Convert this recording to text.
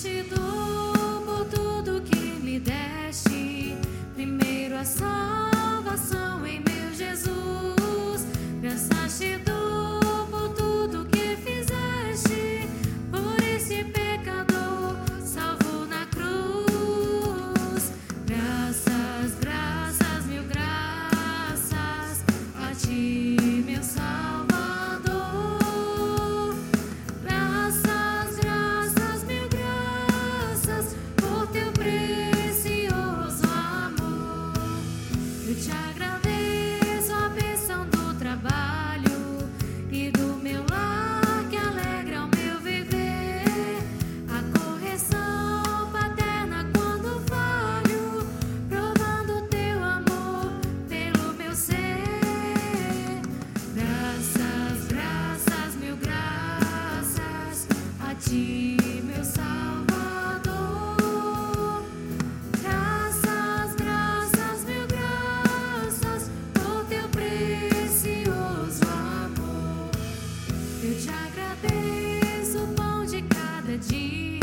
te dou por tudo que me deste. Primeiro a salvação em meu Jesus. Graças te dou. te agradeço o pão de cada dia.